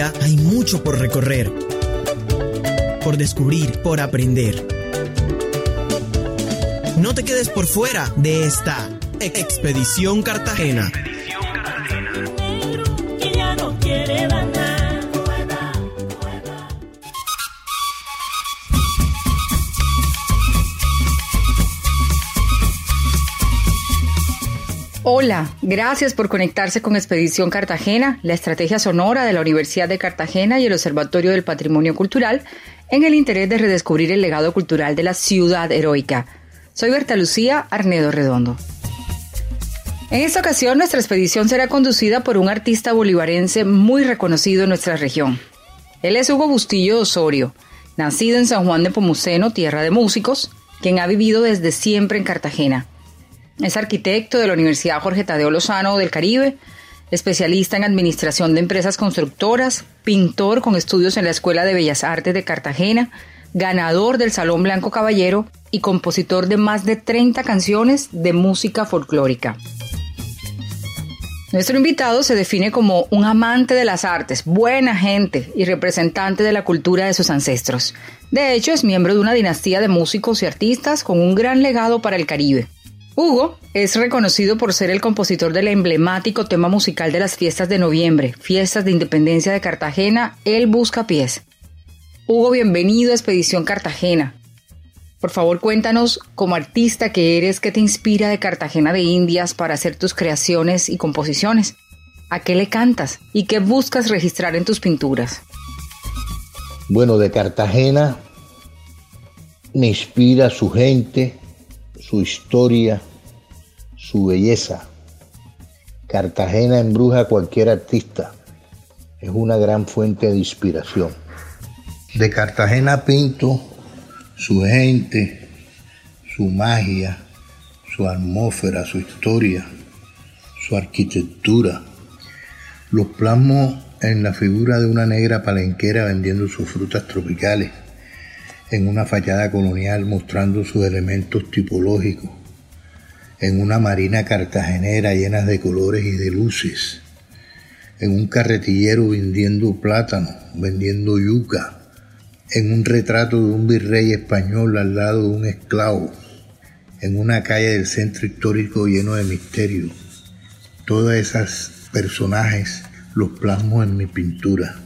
Hay mucho por recorrer, por descubrir, por aprender. No te quedes por fuera de esta Expedición Cartagena. Hola, gracias por conectarse con Expedición Cartagena, la estrategia sonora de la Universidad de Cartagena y el Observatorio del Patrimonio Cultural en el interés de redescubrir el legado cultural de la ciudad heroica. Soy Berta Lucía Arnedo Redondo. En esta ocasión nuestra expedición será conducida por un artista bolivarense muy reconocido en nuestra región. Él es Hugo Bustillo Osorio, nacido en San Juan de Pomuceno, tierra de músicos, quien ha vivido desde siempre en Cartagena. Es arquitecto de la Universidad Jorge Tadeo Lozano del Caribe, especialista en administración de empresas constructoras, pintor con estudios en la Escuela de Bellas Artes de Cartagena, ganador del Salón Blanco Caballero y compositor de más de 30 canciones de música folclórica. Nuestro invitado se define como un amante de las artes, buena gente y representante de la cultura de sus ancestros. De hecho, es miembro de una dinastía de músicos y artistas con un gran legado para el Caribe. Hugo es reconocido por ser el compositor del emblemático tema musical de las fiestas de noviembre, fiestas de independencia de Cartagena, El Buscapiés. Hugo, bienvenido a Expedición Cartagena. Por favor, cuéntanos, como artista que eres, qué te inspira de Cartagena de Indias para hacer tus creaciones y composiciones. ¿A qué le cantas y qué buscas registrar en tus pinturas? Bueno, de Cartagena me inspira su gente, su historia, su belleza. Cartagena embruja a cualquier artista. Es una gran fuente de inspiración. De Cartagena pinto su gente, su magia, su atmósfera, su historia, su arquitectura. Los plasmo en la figura de una negra palenquera vendiendo sus frutas tropicales en una fachada colonial mostrando sus elementos tipológicos, en una marina cartagenera llena de colores y de luces, en un carretillero vendiendo plátano, vendiendo yuca, en un retrato de un virrey español al lado de un esclavo, en una calle del centro histórico lleno de misterio. Todos esos personajes los plasmo en mi pintura.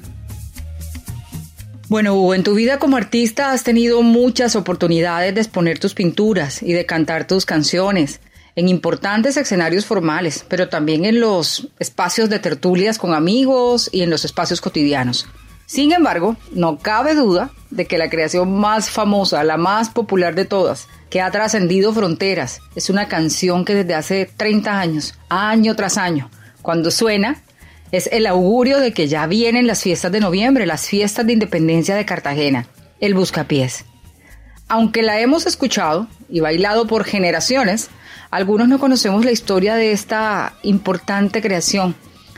Bueno, Hugo, en tu vida como artista has tenido muchas oportunidades de exponer tus pinturas y de cantar tus canciones en importantes escenarios formales, pero también en los espacios de tertulias con amigos y en los espacios cotidianos. Sin embargo, no cabe duda de que la creación más famosa, la más popular de todas, que ha trascendido fronteras, es una canción que desde hace 30 años, año tras año, cuando suena, es el augurio de que ya vienen las fiestas de noviembre, las fiestas de independencia de Cartagena, el Buscapiés. Aunque la hemos escuchado y bailado por generaciones, algunos no conocemos la historia de esta importante creación.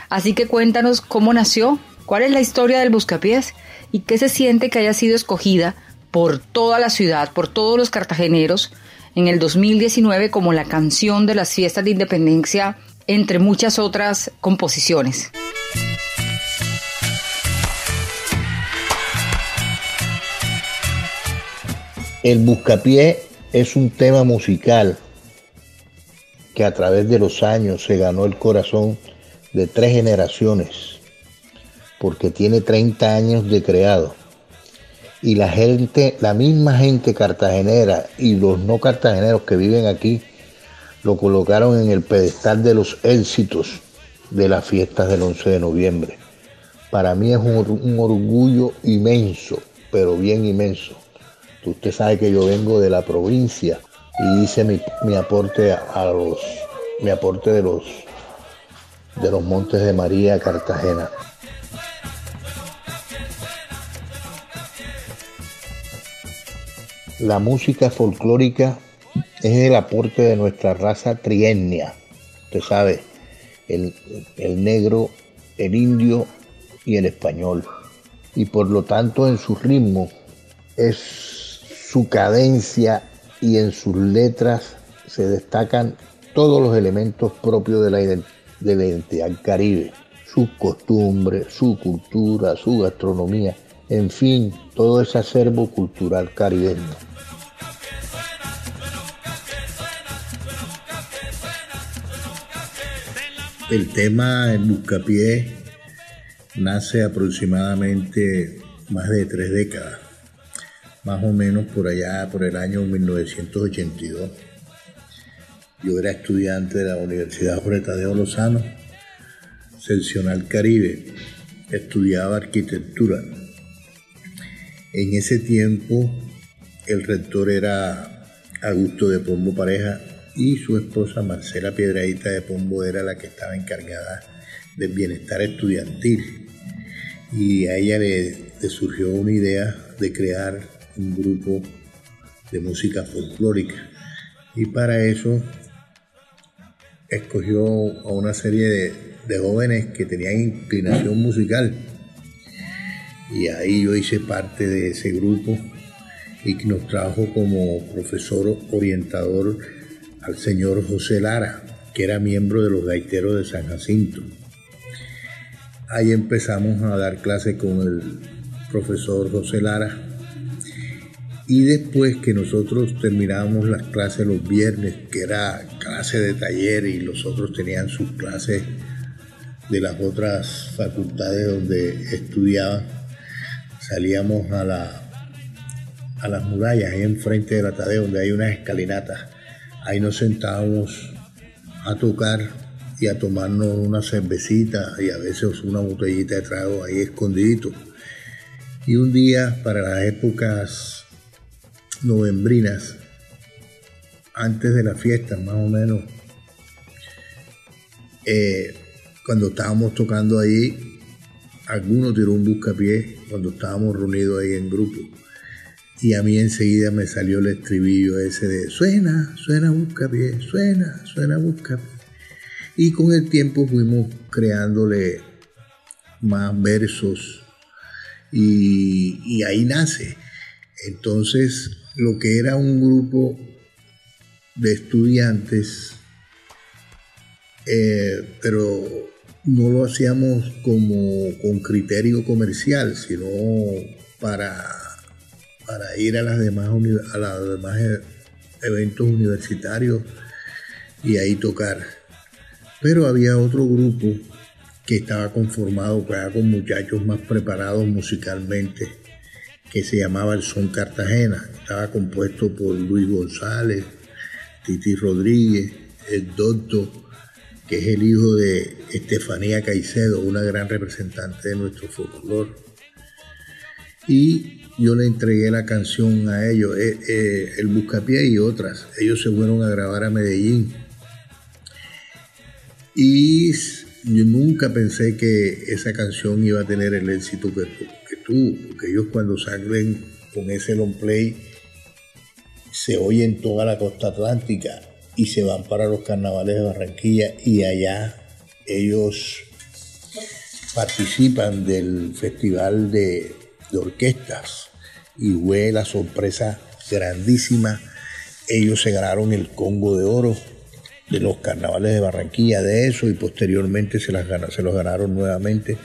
Así que cuéntanos cómo nació, cuál es la historia del Buscapiés y qué se siente que haya sido escogida por toda la ciudad, por todos los cartageneros, en el 2019 como la canción de las fiestas de independencia, entre muchas otras composiciones. El buscapié es un tema musical que a través de los años se ganó el corazón de tres generaciones, porque tiene 30 años de creado. Y la gente, la misma gente cartagenera y los no cartageneros que viven aquí, lo colocaron en el pedestal de los éxitos de las fiestas del 11 de noviembre. Para mí es un, un orgullo inmenso, pero bien inmenso Usted sabe que yo vengo de la provincia y hice mi, aporte a los mi aporte de los de los Montes de María Cartagena. La música folclórica es el aporte de nuestra raza triennia. Usted sabe, el, el negro, el indio y el español. Y por lo tanto en su ritmo es su cadencia y en sus letras se destacan todos los elementos propios de la, identidad caribe. sus costumbres, su cultura, su gastronomía, en fin, todo ese acervo cultural caribeño. El tema en Buscapié nace aproximadamente más de tres décadas, más o menos por allá, por el año 1982. Yo era estudiante de la Universidad Jorge Tadeo Lozano, seccional Caribe, estudiaba arquitectura. En ese tiempo el rector era Augusto de Pombo Pareja y su esposa Marcela Piedradita de Pombo era la que estaba encargada del bienestar estudiantil. Y a ella le, surgió una idea de crear un grupo de música folclórica. Y para eso escogió a una serie de, de jóvenes que tenían inclinación musical. Y ahí yo hice parte de ese grupo y que nos trajo como profesor orientador al señor José Lara, que era miembro de los gaiteros de San Jacinto. Ahí empezamos a dar clases con el profesor José Lara. Y después que nosotros terminábamos las clases los viernes, que era clase de taller y los otros tenían sus clases de las otras facultades donde estudiaban, salíamos a, la, a las murallas, ahí enfrente de la Tadeo, donde hay unas escalinatas. Ahí nos sentábamos a tocar y a tomarnos una cervecita y a veces una botellita de trago ahí escondidito. Y un día, para las épocas novembrinas, antes de la fiesta más o menos, eh, cuando estábamos tocando ahí, alguno tiró un buscapié cuando estábamos reunidos ahí en grupo. Y a mí enseguida me salió el estribillo ese de suena, suena buscapié, suena, suena buscapié. Y con el tiempo fuimos creándole más versos y, y ahí nace. Entonces, lo que era un grupo de estudiantes, eh, pero no lo hacíamos como con criterio comercial, sino para, para ir a las demás, a los demás e, eventos universitarios y ahí tocar. Pero había otro grupo que estaba conformado con muchachos más preparados musicalmente, que se llamaba el Son Cartagena. Estaba compuesto por Luis González, Titi Rodríguez, el Doctor que es el hijo de Estefanía Caicedo, una gran representante de nuestro folclore. Y yo le entregué la canción a ellos, eh, eh, El Buscapié y otras. Ellos se fueron a grabar a Medellín. Y yo nunca pensé que esa canción iba a tener el éxito que, que porque ellos cuando salen con ese long play se oye en toda la costa atlántica y se van para los carnavales de Barranquilla y allá ellos participan del festival de, orquestas y fue la sorpresa grandísima. Ellos se ganaron el Congo de Oro de los carnavales de Barranquilla, de eso, y posteriormente se los ganaron nuevamente.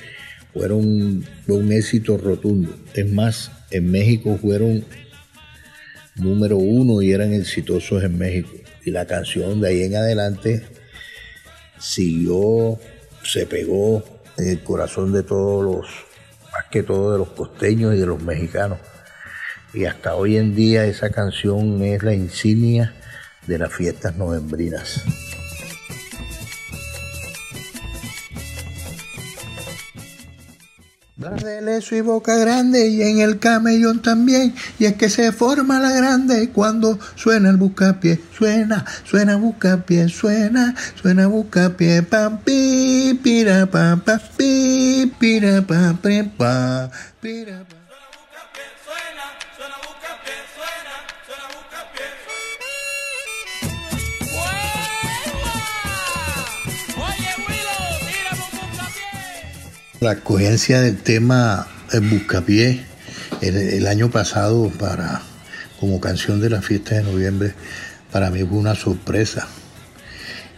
Fueron, fue un éxito rotundo. Es más, en México fueron número uno y eran exitosos en México y la canción de ahí en adelante siguió, se pegó en el corazón de todos los, más que todo de los costeños y de los mexicanos. Y hasta hoy en día esa canción es la insignia de las fiestas novembrinas. Blardeleso y boca grande y en el camellón también. Y es que se forma la grande cuando suena el buscapié. Suena, suena buscapié, suena, suena buscapié. Pam, pi, pira, pam, pa, pi, pira, pam, pa, pira, pa. La coherencia del tema El Buscapié el, año pasado para como canción de la fiesta de noviembre para mí fue una sorpresa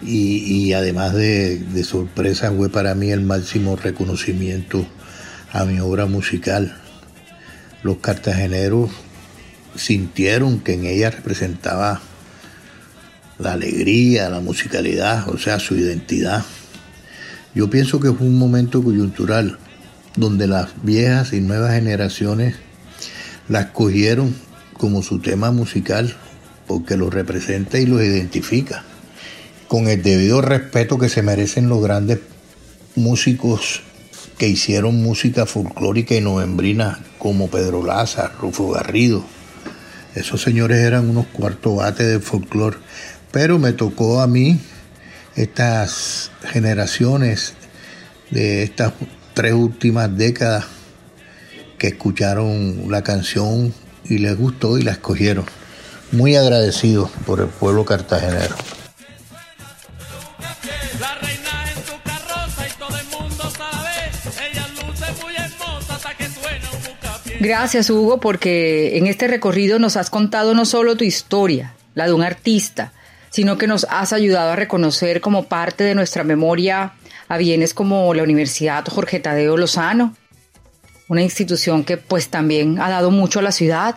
y, además de, de, sorpresa fue para mí el máximo reconocimiento a mi obra musical. Los cartageneros sintieron que en ella representaba la alegría, la musicalidad, o sea, su identidad. Yo pienso que fue un momento coyuntural donde las viejas y nuevas generaciones la escogieron como su tema musical porque lo representa y lo identifica con el debido respeto que se merecen los grandes músicos que hicieron música folclórica y novembrina como Pedro Laza, Rufo Garrido. Esos señores eran unos cuartos bates de folclore, pero me tocó a mí estas generaciones de estas tres últimas décadas que escucharon la canción y les gustó y la escogieron. Muy agradecido por el pueblo cartagenero. Gracias Hugo porque en este recorrido nos has contado no solo tu historia, la de un artista, sino que nos has ayudado a reconocer como parte de nuestra memoria a bienes como la Universidad Jorge Tadeo Lozano, una institución que pues también ha dado mucho a la ciudad,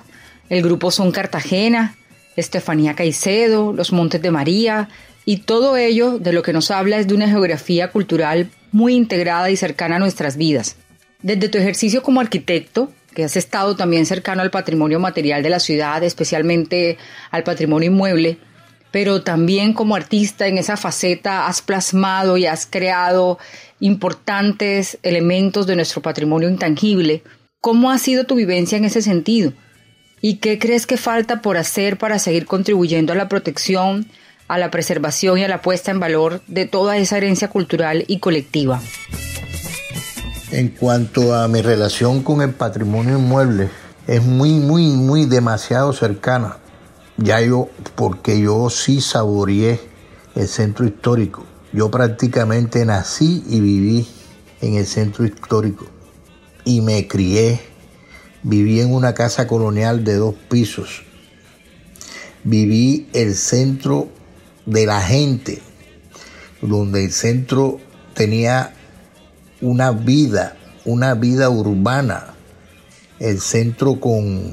el grupo Son Cartagena, Estefanía Caicedo, los Montes de María, y todo ello de lo que nos habla es de una geografía cultural muy integrada y cercana a nuestras vidas. Desde tu ejercicio como arquitecto, que has estado también cercano al patrimonio material de la ciudad, especialmente al patrimonio inmueble, pero también como artista en esa faceta has plasmado y has creado importantes elementos de nuestro patrimonio intangible. ¿Cómo ha sido tu vivencia en ese sentido? ¿Y qué crees que falta por hacer para seguir contribuyendo a la protección, a la preservación y a la puesta en valor de toda esa herencia cultural y colectiva? En cuanto a mi relación con el patrimonio inmueble, es muy, muy, muy demasiado cercana. Ya yo, porque yo sí saboreé el centro histórico. Yo prácticamente nací y viví en el centro histórico. Y me crié. Viví en una casa colonial de dos pisos. Viví el centro de la gente, donde el centro tenía una vida, una vida urbana, el centro con,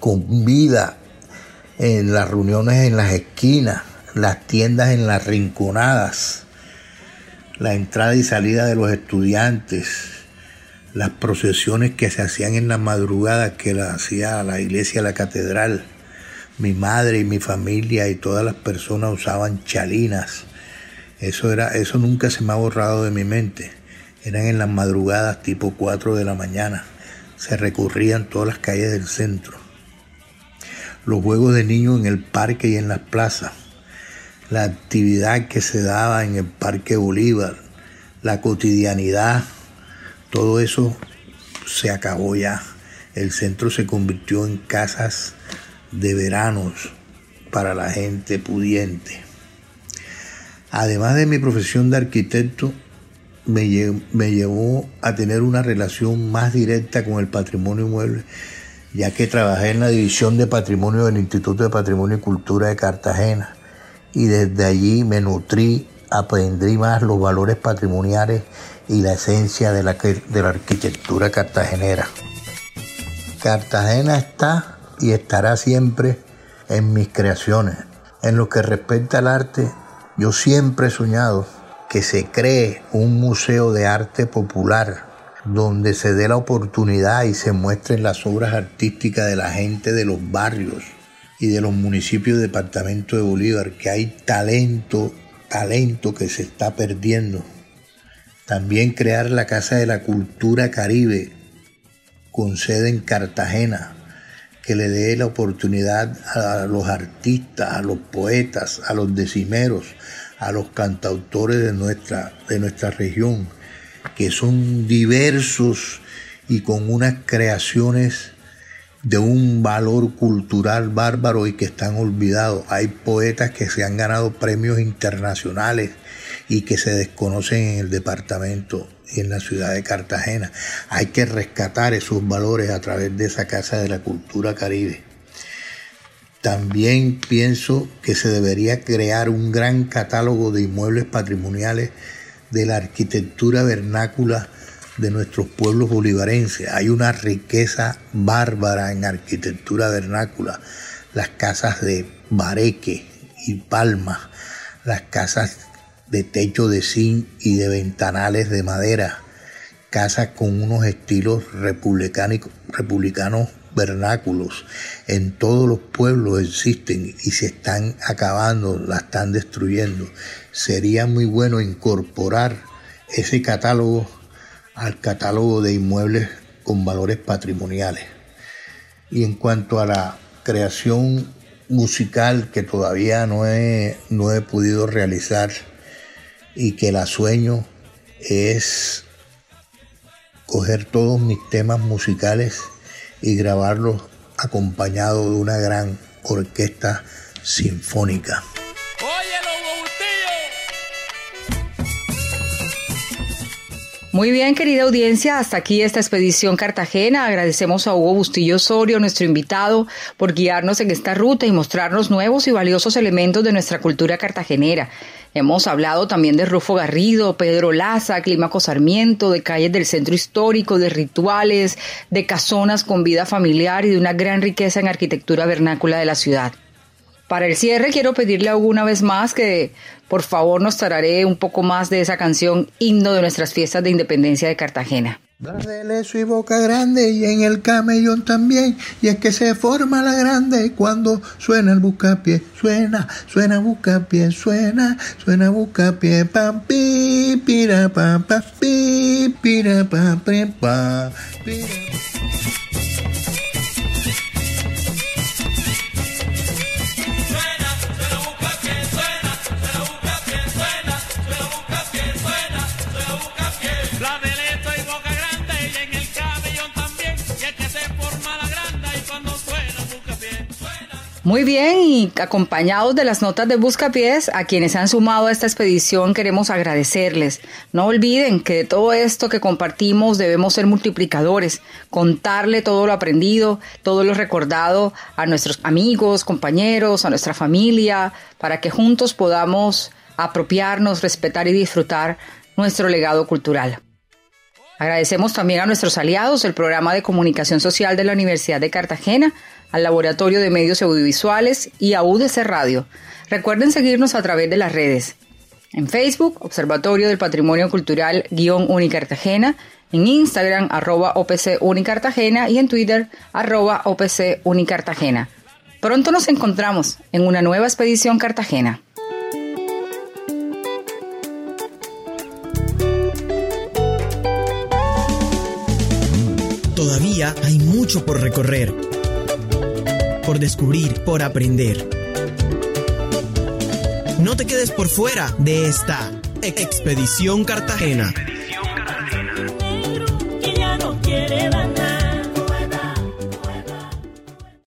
con vida, en las reuniones en las esquinas, las tiendas en las rinconadas, la entrada y salida de los estudiantes, las procesiones que se hacían en la madrugada que la hacía la iglesia, la catedral. Mi madre y mi familia y todas las personas usaban chalinas. Eso era, eso nunca se me ha borrado de mi mente. Eran en las madrugadas tipo 4 de la mañana. Se recorrían todas las calles del centro. Los juegos de niños en el parque y en las plazas. La actividad que se daba en el Parque Bolívar. La cotidianidad. Todo eso se acabó ya. El centro se convirtió en casas de veranos para la gente pudiente. Además de mi profesión de arquitecto, me, llevó a tener una relación más directa con el patrimonio inmueble, ya que trabajé en la división de patrimonio del Instituto de Patrimonio y Cultura de Cartagena y desde allí me nutrí, aprendí más los valores patrimoniales y la esencia de la, arquitectura cartagenera. Cartagena está y estará siempre en mis creaciones. En lo que respecta al arte, yo siempre he soñado que se cree un museo de arte popular donde se dé la oportunidad y se muestren las obras artísticas de la gente de los barrios y de los municipios del departamento de Bolívar, que hay talento, talento que se está perdiendo. También crear la Casa de la Cultura Caribe con sede en Cartagena, que le dé la oportunidad a los artistas, a los poetas, a los decimeros, a los cantautores de nuestra, de nuestra región, que son diversos y con unas creaciones de un valor cultural bárbaro y que están olvidados. Hay poetas que se han ganado premios internacionales y que se desconocen en el departamento y en la ciudad de Cartagena. Hay que rescatar esos valores a través de esa Casa de la Cultura Caribe. También pienso que se debería crear un gran catálogo de inmuebles patrimoniales de la arquitectura vernácula de nuestros pueblos bolivarenses. Hay una riqueza bárbara en arquitectura vernácula. Las casas de Bareque y Palma, las casas de techo de zinc y de ventanales de madera, casas con unos estilos republicanos vernáculos. En todos los pueblos existen y se están acabando, la están destruyendo. Sería muy bueno incorporar ese catálogo al catálogo de inmuebles con valores patrimoniales. Y en cuanto a la creación musical que todavía no he, no he podido realizar y que la sueño es coger todos mis temas musicales y grabarlos acompañado de una gran orquesta sinfónica. Muy bien, querida audiencia, hasta aquí esta expedición Cartagena. Agradecemos a Hugo Bustillo Osorio, nuestro invitado, por guiarnos en esta ruta y mostrarnos nuevos y valiosos elementos de nuestra cultura cartagenera. Hemos hablado también de Rufo Garrido, Pedro Laza, Clímaco Sarmiento, de calles del centro histórico, de rituales, de casonas con vida familiar y de una gran riqueza en arquitectura vernácula de la ciudad. Para el cierre quiero pedirle alguna vez más que por favor nos tararé un poco más de esa canción himno de nuestras fiestas de independencia de Cartagena. Leso y boca grande y en el camellón también. Y es que se forma la grande cuando suena el buscapié. Suena suena buscapié suena suena buscapié. Pam pi pira pam pa pi pira pam pa Muy bien, y acompañados de las notas de Buscapiés, a quienes han sumado a esta expedición queremos agradecerles. No olviden que de todo esto que compartimos debemos ser multiplicadores, contarle todo lo aprendido, todo lo recordado a nuestros amigos, compañeros, a nuestra familia, para que juntos podamos apropiarnos, respetar y disfrutar nuestro legado cultural. Agradecemos también a nuestros aliados, el programa de comunicación social de la Universidad de Cartagena, al Laboratorio de Medios Audiovisuales y a UDC Radio. Recuerden seguirnos a través de las redes. En Facebook, Observatorio del Patrimonio Cultural guion Unicartagena, en Instagram, arroba OPC Unicartagena y en Twitter, arroba OPC Unicartagena. Pronto nos encontramos en una nueva expedición Cartagena. Todavía hay mucho por recorrer por descubrir, por aprender. No te quedes por fuera de esta Expedición Cartagena.